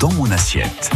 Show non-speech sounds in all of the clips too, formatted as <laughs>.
dans mon assiette.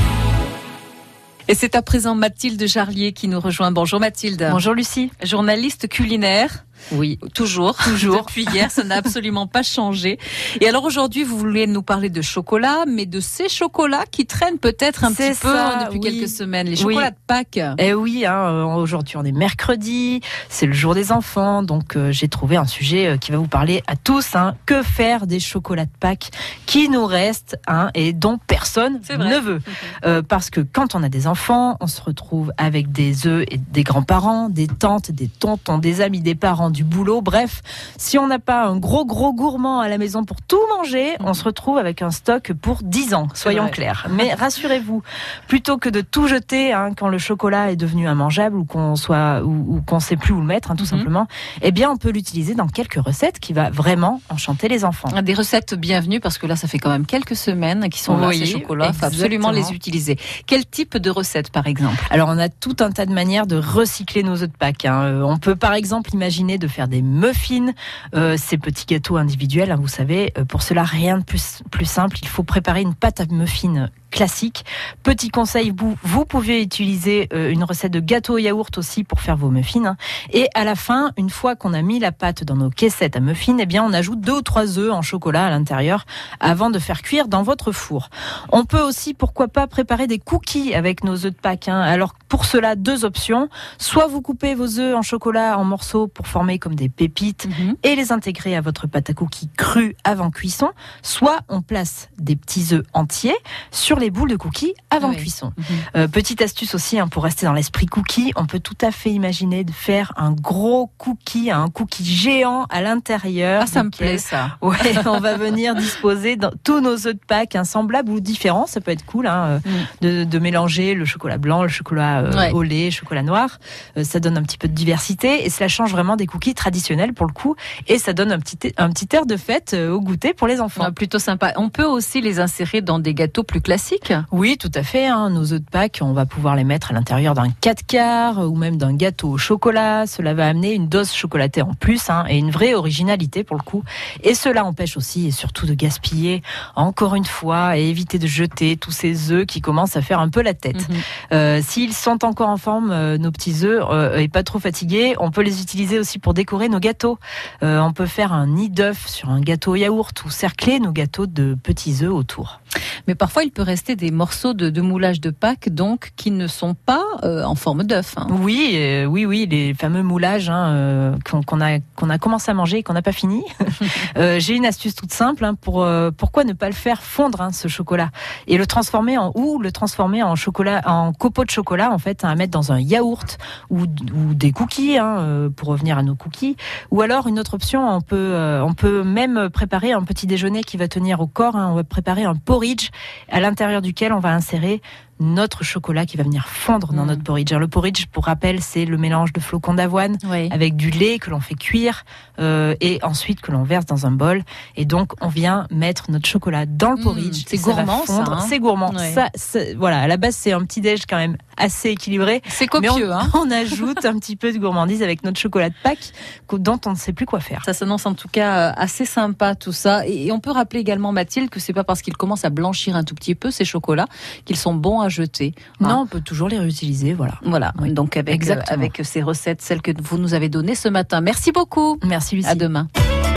Et c'est à présent Mathilde Jarlier qui nous rejoint. Bonjour Mathilde. Bonjour Lucie. Journaliste culinaire. Oui, toujours, <laughs> toujours. Depuis hier, ça n'a absolument pas changé. Et alors aujourd'hui, vous voulez nous parler de chocolat, mais de ces chocolats qui traînent peut-être un petit peu hein, depuis quelques semaines, les chocolats de Pâques. Eh oui, hein, euh, aujourd'hui on est mercredi, c'est le jour des enfants, donc euh, j'ai trouvé un sujet euh, qui va vous parler à tous. Hein. Que faire des chocolats de Pâques qui nous restent hein, et dont personne ne veut <laughs> Parce que quand on a des enfants, on se retrouve avec des œufs et des grands-parents, des tantes, des tontons, des amis, des parents du boulot. Bref, si on n'a pas un gros gros gourmand à la maison pour tout manger, on se retrouve avec un stock pour 10 ans, soyons clairs. Mais <laughs> rassurez-vous, plutôt que de tout jeter hein, quand le chocolat est devenu immangeable ou qu'on soit ou, qu'on sait plus où le mettre, hein, tout mhm. simplement, eh bien on peut l'utiliser dans quelques recettes qui va vraiment enchanter les enfants. Ah, des recettes bienvenues parce que là ça fait quand même quelques semaines qu'ils sont là ces chocolats, il faut absolument les utiliser. Quel type de recettes par exemple? Alors on a tout un tas de manières de recycler nos œufs de Pâques. Hein. Euh, on peut par exemple imaginer de faire des muffins, euh, ces petits gâteaux individuels. Hein, vous savez, euh, pour cela, rien de plus, simple. Il faut préparer une pâte à muffins classique. Petit conseil, vous, vous pouvez utiliser euh, une recette de gâteau au yaourt aussi pour faire vos muffins. Hein. Et à la fin, une fois qu'on a mis la pâte dans nos caissettes à muffins, eh bien, on ajoute deux ou trois œufs en chocolat à l'intérieur avant de faire cuire dans votre four. On peut aussi, pourquoi pas, préparer des cookies avec nos œufs de Pâques. Hein. Alors, pour cela, deux options. Soit vous coupez vos œufs en chocolat en morceaux pour former comme des pépites mhm. et les intégrer à votre pâte à cookies crue avant cuisson. Soit on place des petits œufs entiers sur les boules de cookies avant cuisson. Mhm. Euh, petite astuce aussi hein, pour rester dans l'esprit cookie, on peut tout à fait imaginer de faire un gros cookie, un cookie géant à l'intérieur. Ah, ça me plaît ça. <laughs> Ouais, on va venir disposer dans tous nos œufs de Pâques, un semblable ou différent, ça peut être cool hein, euh, mm. de, mélanger le chocolat blanc, le chocolat euh, au lait, chocolat noir. ça donne un petit peu de diversité et cela change vraiment des cookies traditionnels pour le coup et ça donne un petit un petit air de fête au goûter pour les enfants. plutôt sympa. On peut aussi les insérer dans des gâteaux plus classiques. Oui, tout à fait. Hein. Nos œufs de Pâques, on va pouvoir les mettre à l'intérieur d'un 4 quarts ou même d'un gâteau au chocolat. Cela va amener une dose chocolatée en plus hein, et une vraie originalité pour le coup. Et cela empêche aussi et surtout de gaspiller encore une fois et éviter de jeter tous ces œufs qui commencent à faire un peu la tête. Mhm. Euh, s'ils sont encore en forme, euh, nos petits œufs, euh, et pas trop fatigués, on peut les utiliser aussi pour décorer nos gâteaux. on peut faire un nid d'œuf sur un gâteau yaourt ou cercler nos gâteaux de petits œufs autour. Mais parfois, il peut rester des morceaux de, moulage de Pâques, donc, qui ne sont pas euh, en forme d'œuf. Hein. Oui, euh, oui, oui, les fameux moulages hein, euh, qu'on a, qu'on a commencé à manger et qu'on n'a pas fini. <laughs> J'ai une astuce toute simple hein, pour pourquoi ne pas le faire fondre ce chocolat et le transformer en ou le transformer en chocolat, en copeaux de chocolat en fait à mettre dans un yaourt ou, des cookies pour revenir à nos cookies. Ou alors une autre option, on peut on peut même préparer un petit déjeuner qui va tenir au corps. on va préparer un porridge à l'intérieur duquel on va insérer notre chocolat qui va venir fondre dans mm. notre porridge. le porridge, pour rappel, c'est le mélange de flocons d'avoine avec du lait que l'on fait cuire euh, et ensuite que l'on verse dans un bol. Et donc, on vient mettre notre chocolat dans le mm. porridge. c'est gourmand, ça. Hein. c'est gourmand. Ça, voilà, à la base, c'est un petit déj quand même assez équilibré. C'est copieux. On, hein. <laughs> on, ajoute un petit peu de gourmandise avec notre chocolat de Pâques dont on ne sait plus quoi faire. Ça s'annonce en tout cas euh, assez sympa tout ça. Et on peut rappeler également Mathilde que c'est pas parce qu'ils commencent à blanchir un tout petit peu ces chocolats qu'ils sont bons à jeter. Non, on peut toujours les réutiliser, voilà. Voilà. Donc avec, euh, avec ces recettes, celles que vous nous avez données ce matin. Merci beaucoup. Merci Lucie. À demain.